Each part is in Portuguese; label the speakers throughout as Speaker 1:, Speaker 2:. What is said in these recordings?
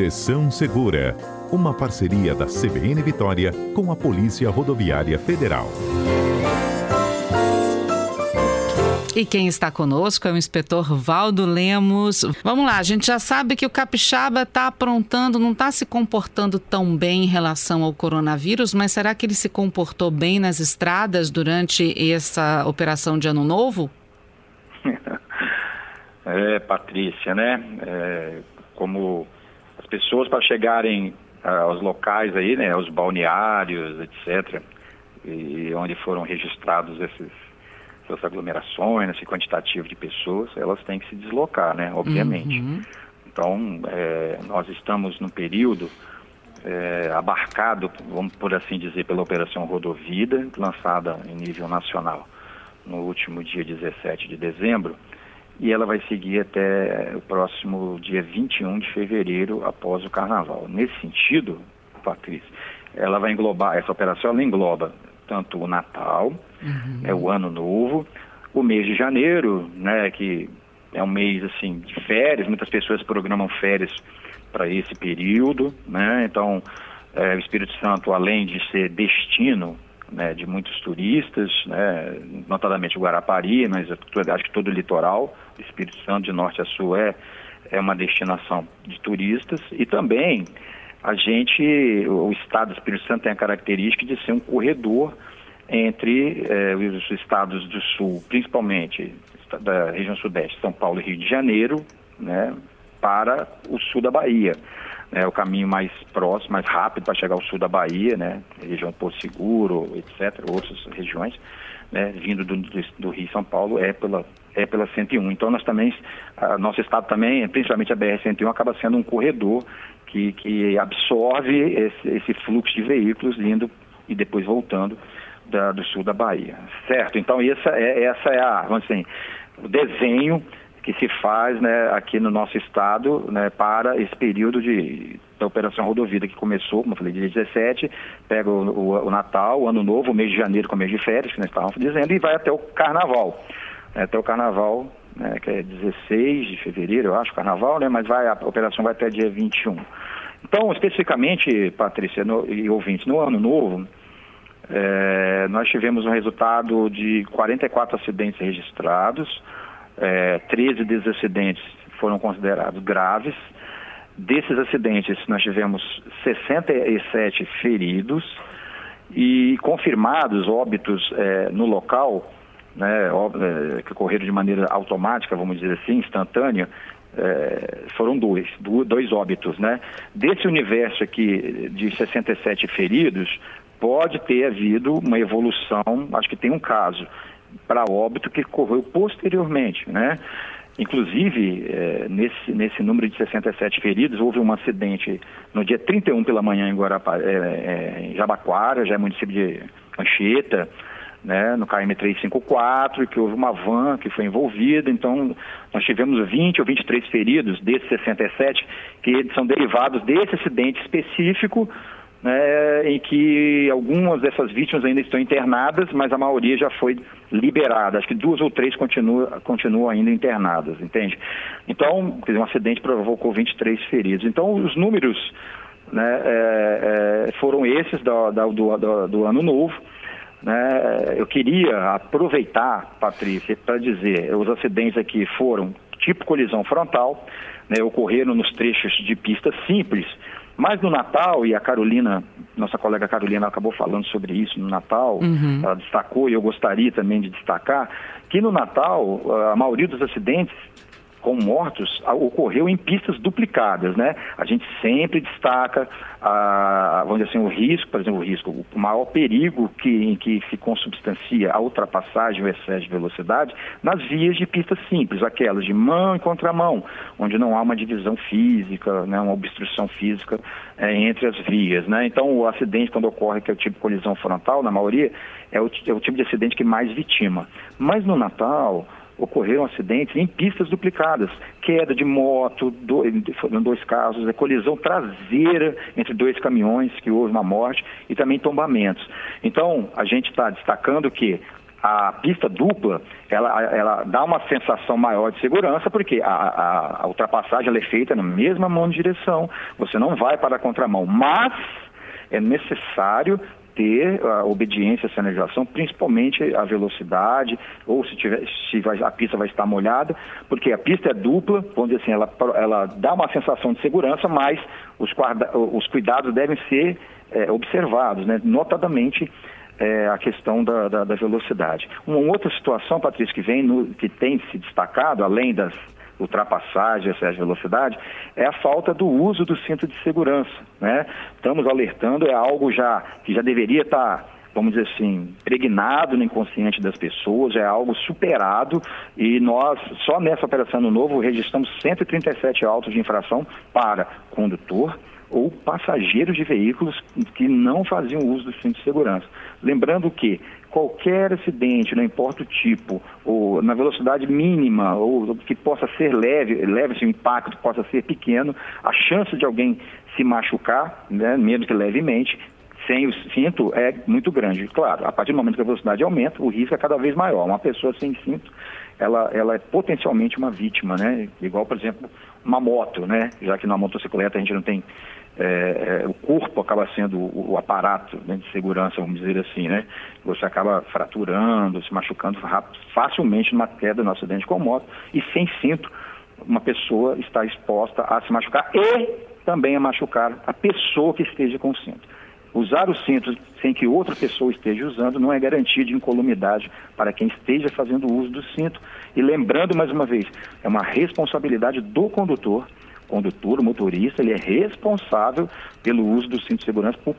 Speaker 1: Direção Segura, uma parceria da CBN Vitória com a Polícia Rodoviária Federal.
Speaker 2: E quem está conosco é o inspetor Valdo Lemos. Vamos lá, a gente já sabe que o capixaba está aprontando, não está se comportando tão bem em relação ao coronavírus, mas será que ele se comportou bem nas estradas durante essa operação de Ano Novo?
Speaker 3: É, Patrícia, né? É, pessoas para chegarem ah, aos locais aí, né, aos balneários, etc., e onde foram registrados esses essas aglomerações, esse quantitativo de pessoas, elas têm que se deslocar, né, obviamente. Uhum. Então, é, nós estamos num período é, abarcado, vamos por assim dizer, pela Operação Rodovida, lançada em nível nacional no último dia 17 de dezembro, e ela vai seguir até o próximo dia 21 de fevereiro, após o Carnaval. Nesse sentido, Patrícia, ela vai englobar, essa operação ela engloba tanto o Natal, uhum. né, o Ano Novo, o mês de janeiro, né, que é um mês assim de férias, muitas pessoas programam férias para esse período, né? Então, é, o Espírito Santo, além de ser destino né, de muitos turistas, né, notadamente o Guarapari, mas acho que todo o litoral, Espírito Santo de norte a sul é, é uma destinação de turistas e também a gente, o estado do Espírito Santo tem a característica de ser um corredor entre eh, os estados do sul, principalmente da região sudeste, São Paulo e Rio de Janeiro, né, para o sul da Bahia. É o caminho mais próximo, mais rápido para chegar ao sul da Bahia, né, região Porto Seguro, etc., outras regiões, né, vindo do, do, do Rio e São Paulo, é pela, é pela 101. Então, nós também, a, nosso estado também, principalmente a BR-101, acaba sendo um corredor que, que absorve esse, esse fluxo de veículos indo e depois voltando da, do sul da Bahia, certo? Então essa é, essa é a, vamos assim, o desenho que se faz né, aqui no nosso estado né, para esse período de, da Operação Rodovida que começou, como eu falei, dia 17, pega o, o, o, Natal, o Ano Novo, o mês de janeiro com o mês de férias, que nós estávamos dizendo, e vai até o Carnaval. Né, até o Carnaval, né, que é 16 de fevereiro, eu acho, Carnaval, né, mas vai, a operação vai até dia 21. Então, especificamente, Patrícia no, e ouvintes, no ano novo, é, nós tivemos um resultado de 44 acidentes registrados, é, 13 desses acidentes foram considerados graves. Desses acidentes, nós tivemos 67 feridos e confirmados óbitos é, no local, né, é, que ocorreram de maneira automática, vamos dizer assim, instantânea, é, foram dois, dois óbitos, né? Desse universo aqui de 67 feridos, pode ter havido uma evolução, acho que tem um caso para óbito que ocorreu posteriormente, né? Inclusive, é, nesse, nesse número de 67 feridos, houve um acidente no dia 31 pela manhã em, Guarapá, é, é, em Jabaquara, já é município de Anchieta, né, no KM 354, que houve uma van que foi envolvida, então nós tivemos 20 ou 23 feridos desses 67 que são derivados desse acidente específico, né, em que algumas dessas vítimas ainda estão internadas, mas a maioria já foi liberada. Acho que duas ou três continuam, continuam ainda internadas, entende? Então, um acidente provocou 23 feridos. Então, os números né, é, é, foram esses do, do, do, do ano novo. Né? Eu queria aproveitar, Patrícia, para dizer, os acidentes aqui foram tipo colisão frontal, né, ocorreram nos trechos de pista simples, mas no Natal, e a Carolina, nossa colega Carolina acabou falando sobre isso no Natal, uhum. ela destacou, e eu gostaria também de destacar, que no Natal, a maioria dos acidentes com mortos ocorreu em pistas duplicadas, né? A gente sempre destaca, a, vamos dizer assim, o risco, por exemplo, o risco, o maior perigo que, em que se consubstancia a ultrapassagem ou excesso de velocidade nas vias de pistas simples, aquelas de mão e contramão, onde não há uma divisão física, né, uma obstrução física é, entre as vias, né? Então, o acidente, quando ocorre, que é o tipo de colisão frontal, na maioria, é o, é o tipo de acidente que mais vitima. Mas no Natal, ocorreram acidentes em pistas duplicadas, queda de moto, foram dois casos, a colisão traseira entre dois caminhões, que houve uma morte, e também tombamentos. Então, a gente está destacando que a pista dupla, ela, ela dá uma sensação maior de segurança, porque a, a, a ultrapassagem é feita na mesma mão de direção, você não vai para a contramão, mas é necessário ter a obediência à sinalização, principalmente a velocidade, ou se, tiver, se vai, a pista vai estar molhada, porque a pista é dupla, vamos dizer assim, ela, ela dá uma sensação de segurança, mas os, guarda, os cuidados devem ser é, observados, né? notadamente é, a questão da, da, da, velocidade. Uma outra situação, Patrícia, que vem no, que tem se destacado, além das ultrapassagens, excesso de velocidade, é a falta do uso do cinto de segurança. Né? Estamos alertando, é algo já que já deveria estar vamos dizer assim, pregnado no inconsciente das pessoas, é algo superado e nós, só nessa operação no novo, registramos 137 autos de infração para condutor, ou passageiros de veículos que não faziam uso do cinto de segurança. Lembrando que qualquer acidente, não importa o tipo, ou na velocidade mínima, ou que possa ser leve, leve se o impacto possa ser pequeno, a chance de alguém se machucar, né, mesmo que levemente, sem o cinto é muito grande. Claro, a partir do momento que a velocidade aumenta, o risco é cada vez maior. Uma pessoa sem cinto, ela, ela é potencialmente uma vítima, né? Igual, por exemplo, uma moto, né? Já que na motocicleta a gente não tem é, é, o corpo acaba sendo o, o aparato né, de segurança, vamos dizer assim, né? Você acaba fraturando, se machucando facilmente numa queda no acidente com moto e sem cinto, uma pessoa está exposta a se machucar e também a machucar a pessoa que esteja com cinto. Usar o cinto sem que outra pessoa esteja usando não é garantia de incolumidade para quem esteja fazendo uso do cinto. E lembrando mais uma vez, é uma responsabilidade do condutor condutor, o motorista, ele é responsável pelo uso do cinto de segurança por,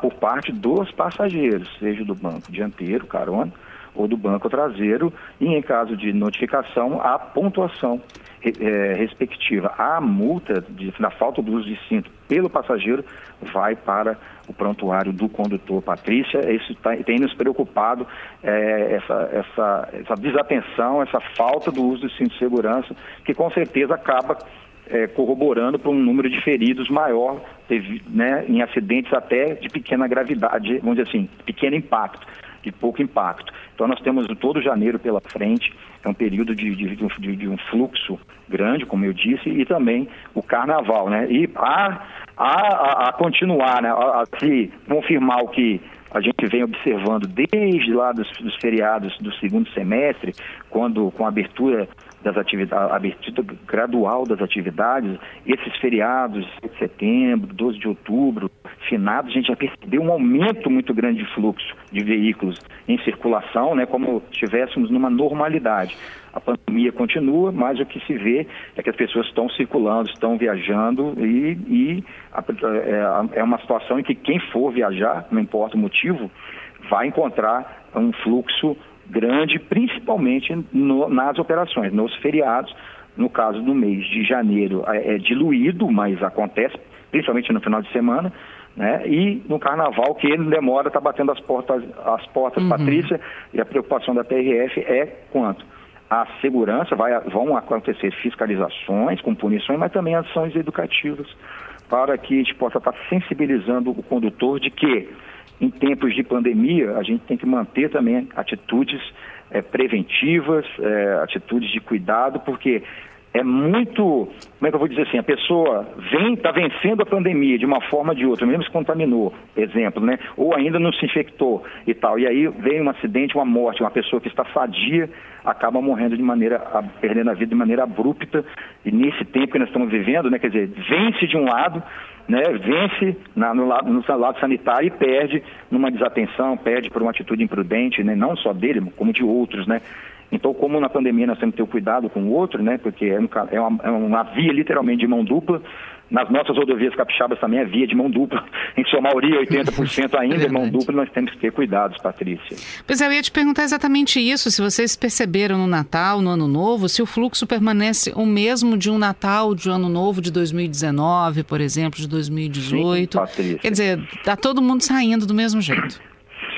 Speaker 3: por parte dos passageiros, seja do banco dianteiro, carona, ou do banco traseiro, e em caso de notificação, a pontuação é, respectiva. A multa de, na falta do uso de cinto pelo passageiro vai para o prontuário do condutor. Patrícia, isso tá, tem nos preocupado, é, essa, essa, essa desatenção, essa falta do uso do cinto de segurança, que com certeza acaba é, corroborando para um número de feridos maior, né, em acidentes até de pequena gravidade, vamos dizer assim, pequeno impacto, de pouco impacto. Então nós temos todo janeiro pela frente, é um período de, de, de, de um fluxo grande, como eu disse, e também o carnaval, né? E a, a, a continuar, né, a, a se confirmar o que a gente vem observando desde lá dos, dos feriados do segundo semestre, quando com a abertura das atividades, a abertura gradual das atividades, esses feriados de setembro, 12 de outubro, finados, a gente já percebeu um aumento muito grande de fluxo de veículos em circulação, né, como estivéssemos numa normalidade. A pandemia continua, mas o que se vê é que as pessoas estão circulando, estão viajando e, e a, é, é uma situação em que quem for viajar, não importa o motivo, vai encontrar um fluxo grande, principalmente no, nas operações, nos feriados. No caso do mês de janeiro é, é diluído, mas acontece, principalmente no final de semana, né? E no carnaval, que ele demora, está batendo as portas, as portas, uhum. Patrícia, e a preocupação da PRF é quanto? A segurança, vai, vão acontecer fiscalizações com punições, mas também ações educativas, para que a gente possa estar sensibilizando o condutor de que em tempos de pandemia, a gente tem que manter também atitudes é, preventivas, é, atitudes de cuidado, porque é muito, como é que eu vou dizer assim, a pessoa vem, está vencendo a pandemia de uma forma ou de outra, mesmo se contaminou, exemplo, né? Ou ainda não se infectou e tal. E aí vem um acidente, uma morte, uma pessoa que está sadia acaba morrendo de maneira, perdendo a vida de maneira abrupta. E nesse tempo que nós estamos vivendo, né? Quer dizer, vence de um lado, né, vence na, no, lado, no lado sanitário e perde numa desatenção, perde por uma atitude imprudente, né, não só dele, como de outros, né. Então, como na pandemia nós temos que ter cuidado com o outro, né, porque é, um, é, uma, é uma via literalmente de mão dupla, nas nossas rodovias capixabas também é via de mão dupla. Em sua maioria, 80% ainda é, é mão dupla, nós temos que ter cuidados, Patrícia.
Speaker 2: Pois é, eu ia te perguntar exatamente isso, se vocês perceberam no Natal, no Ano Novo, se o fluxo permanece o mesmo de um Natal de um Ano Novo de 2019, por exemplo, de 2018. Sim, Patrícia. Quer dizer, está todo mundo saindo do mesmo jeito.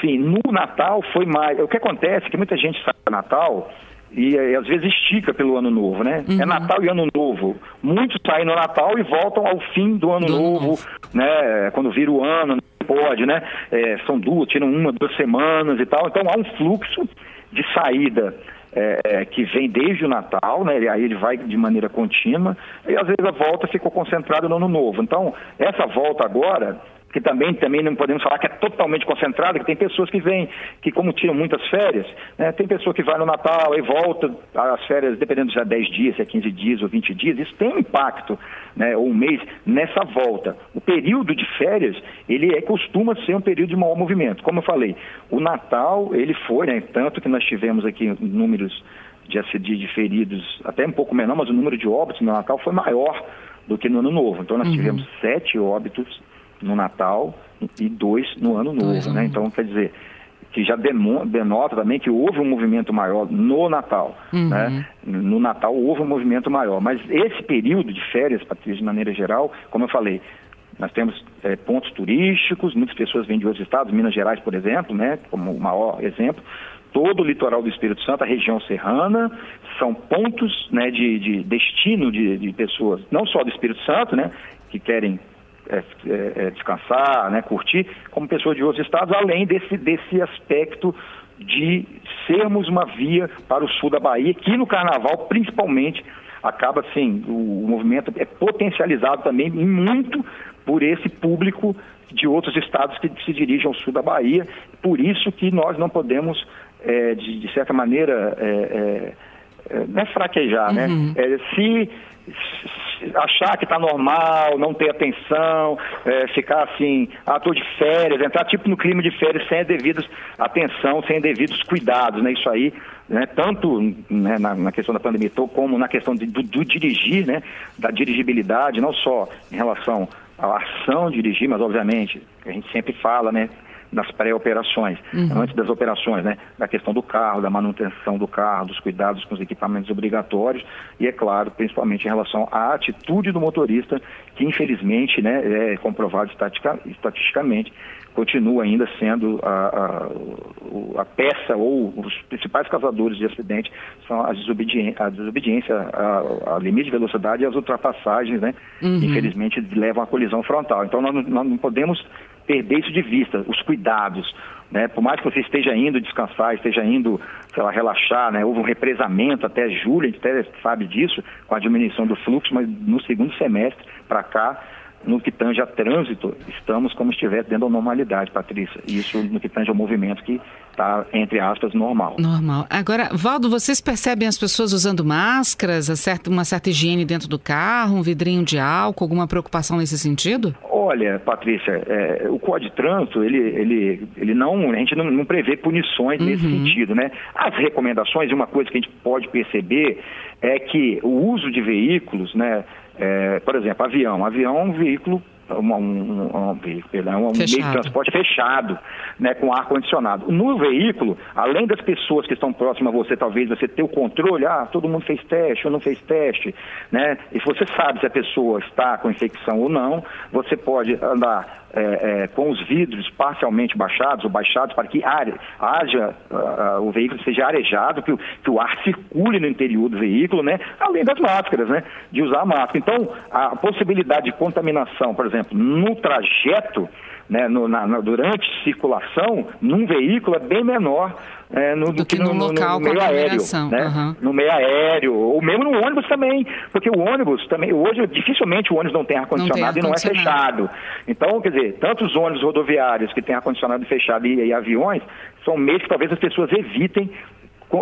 Speaker 3: Sim, no Natal foi mais. O que acontece é que muita gente sai do Natal e, e, às vezes estica pelo ano novo, né? É uhum. É Natal e Ano Novo. Muitos saem no Natal e voltam ao fim do ano do novo, novo, né? Quando vira o ano, não pode, né? É, são duas, tiram uma, duas semanas e tal. Então há um fluxo de saída é, é, que vem desde o Natal, né? Aí ele vai de maneira contínua e às vezes a volta ficou concentrada no Ano Novo. Então essa volta agora que também, também não podemos falar que é totalmente concentrada, que tem pessoas que vêm, que como tiram muitas férias, né, tem pessoa que vai no Natal e volta às férias, dependendo de 10 dias, se é 15 dias ou 20 dias, isso tem um impacto, né, ou um mês, nessa volta. O período de férias, ele é, costuma ser um período de maior movimento. Como eu falei, o Natal, ele foi, né, tanto que nós tivemos aqui números de de feridos até um pouco menor, mas o número de óbitos no Natal foi maior do que no Ano Novo. Então nós uhum. tivemos sete óbitos no Natal e dois no Ano Novo, dois, né? Então, quer dizer, que já denota também que houve um movimento maior no Natal, uhum. né? No Natal houve um movimento maior, mas esse período de férias, Patrícia, de maneira geral, como eu falei, nós temos é, pontos turísticos, muitas pessoas vêm de outros estados, Minas Gerais, por exemplo, né, como o maior exemplo, todo o litoral do Espírito Santo, a região serrana, são pontos né, de, de destino de, de, pessoas, não só do Espírito Santo, né, que querem é, é, é, descansar, né, curtir, como pessoas de outros estados, além desse, desse aspecto de sermos uma via para o sul da Bahia, que no carnaval, principalmente, acaba assim, o, o movimento é potencializado também muito por esse público de outros estados que se dirigem ao sul da Bahia. Por isso que nós não podemos, é, de, de, certa maneira, é, é, não é fraquejar, né? uhum. né? se achar que está normal, não ter atenção, é, ficar assim, ah, tô de férias, entrar tipo no clima de férias sem a devida atenção, sem devidos cuidados, né? Isso aí, né? Tanto né, na, na, questão da pandemia, como na questão de, do, do dirigir, né? Da dirigibilidade, não só em relação à ação de dirigir, mas obviamente, a gente sempre fala, né? Nas pré-operações, uhum. antes das operações, né? Da questão do carro, da manutenção do carro, dos cuidados com os equipamentos obrigatórios e, é claro, principalmente em relação à atitude do motorista, que infelizmente, né, é comprovado estatisticamente, continua ainda sendo a, a, a, peça ou os principais causadores de acidente são a desobediência, a desobediência a, a limite de velocidade e as ultrapassagens, né? Uhum. Infelizmente levam à colisão frontal. Então nós, nós não podemos perder isso de vista, os cuidados. Né? Por mais que você esteja indo descansar, esteja indo, sei lá, relaxar, né? houve um represamento até julho, a gente até sabe disso, com a diminuição do fluxo, mas no segundo semestre para cá, no que tange a trânsito, estamos como se estivesse dentro da normalidade, Patrícia. Isso no que tange ao movimento que está, entre aspas, normal.
Speaker 2: Normal. Agora, Valdo, vocês percebem as pessoas usando máscaras, uma certa higiene dentro do carro, um vidrinho de álcool, alguma preocupação nesse sentido?
Speaker 3: Olha, Patrícia, é, o Código de Trânsito, ele, ele, ele não, a gente não, não prevê punições uhum. nesse sentido, né? As recomendações, uma coisa que a gente pode perceber é que o uso de veículos, né, é, por exemplo, avião. Avião é um veículo um, um, um, veículo, é um meio de transporte fechado, né, com ar condicionado. No veículo, além das pessoas que estão próximas a você, talvez você ter o controle, ah, todo mundo fez teste ou não fez teste, né? E se você sabe se a pessoa está com infecção ou não, você pode andar é, é, com os vidros parcialmente baixados ou baixados para que haja uh, o veículo seja arejado, que o, que o ar circule no interior do veículo, né? Além das máscaras, né? De usar a máscara. Então, a possibilidade de contaminação, por exemplo, no trajeto né, no, na, na, durante circulação num veículo é bem menor é, no, do, que, que no, no, local no, meio aéreo, né? Uhum. No meio aéreo, ou mesmo no ônibus também, porque o ônibus também, hoje dificilmente o ônibus não tem ar-condicionado e não é fechado. Então, quer dizer, tanto os ônibus rodoviários que têm ar-condicionado fechado e, e aviões, são meios que talvez as pessoas evitem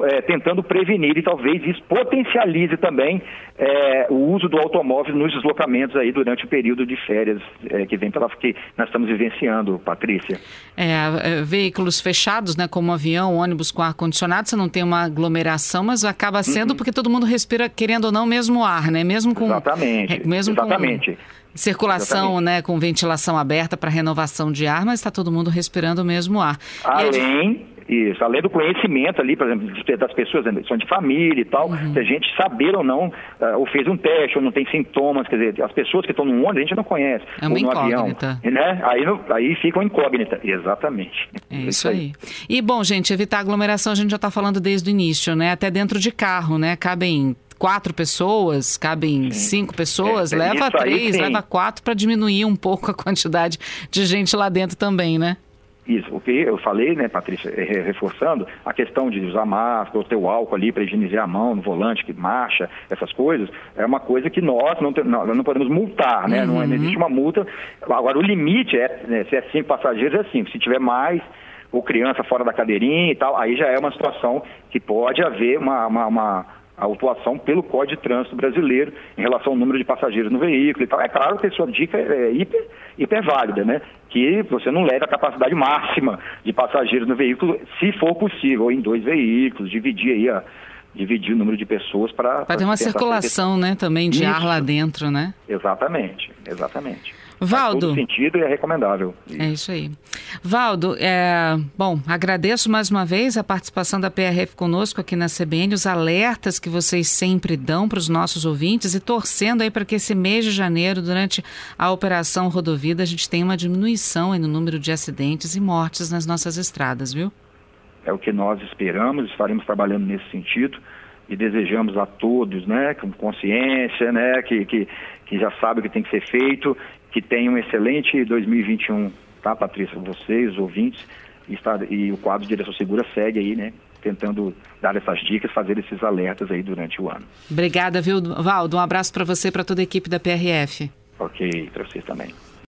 Speaker 3: é, tentando prevenir e talvez isso potencialize também é, o uso do automóvel nos deslocamentos aí durante o período de férias é, que vem pela que nós estamos vivenciando, Patrícia.
Speaker 2: É, veículos fechados, né, como avião, ônibus com ar condicionado, você não tem uma aglomeração, mas acaba sendo uhum. porque todo mundo respira querendo ou não mesmo ar, né, mesmo com
Speaker 3: exatamente, mesmo exatamente.
Speaker 2: Com circulação, exatamente. né, com ventilação aberta para renovação de ar, mas está todo mundo respirando o mesmo ar.
Speaker 3: Além Isso, além do conhecimento ali, por exemplo, das pessoas, né, são de família e tal, uhum. se a gente saber ou não, uh, ou fez um teste, ou não tem sintomas, quer dizer, as pessoas que estão no ônibus a gente não conhece,
Speaker 2: é ou no avião,
Speaker 3: né? Aí, no, aí fica uma incógnita, exatamente.
Speaker 2: É isso, aí. E bom, gente, evitar aglomeração a gente já está falando desde o início, né? Até dentro de carro, né? Cabem quatro pessoas, cabem sim. cinco pessoas, é, leva três, leva quatro para diminuir um pouco a quantidade de gente lá dentro também, né?
Speaker 3: Isso, o que eu falei, né, Patrícia, é, reforçando, a questão de usar máscara, ou ter o álcool ali para higienizar a mão no volante, que marcha, essas coisas, é uma coisa que nós não, nós não podemos multar, né? Uhum. Não, existe uma multa. Agora, o limite é, né, se é cinco passageiros, é cinco. Se tiver mais, ou criança fora da cadeirinha e tal, aí já é uma situação que pode haver uma, uma, uma a autuação pelo Código de Trânsito Brasileiro em relação ao número de passageiros no veículo e tal. É claro que a sua dica é hiper, hiper válida, né? Que você não leve a capacidade máxima de passageiros no veículo, se for possível, em dois veículos, dividir aí a, dividir o número de pessoas para...
Speaker 2: Para ter uma circulação, né, também de Isso. ar lá dentro, né?
Speaker 3: Exatamente, exatamente.
Speaker 2: Valdo.
Speaker 3: Faz todo sentido e é recomendável.
Speaker 2: Isso. É isso aí. Valdo, é, bom, agradeço mais uma vez a participação da PRF conosco aqui na CBN, os alertas que vocês sempre dão para os nossos ouvintes e torcendo aí para que esse mês de janeiro, durante a Operação Rodovida, a gente tenha uma diminuição no número de acidentes e mortes nas nossas estradas, viu?
Speaker 3: É o que nós esperamos, estaremos trabalhando nesse sentido e desejamos a todos, né, com consciência, né, que, que, que já sabe o que tem que ser feito, que tenham um excelente 2021, tá, Patrícia? Vocês, os ouvintes, e, está, e o quadro de Direção Segura segue aí, né? Tentando dar essas dicas, fazer esses alertas aí durante o ano.
Speaker 2: Obrigada, viu, Valdo? Um abraço para você e para toda a equipe da PRF.
Speaker 3: Ok, para vocês também.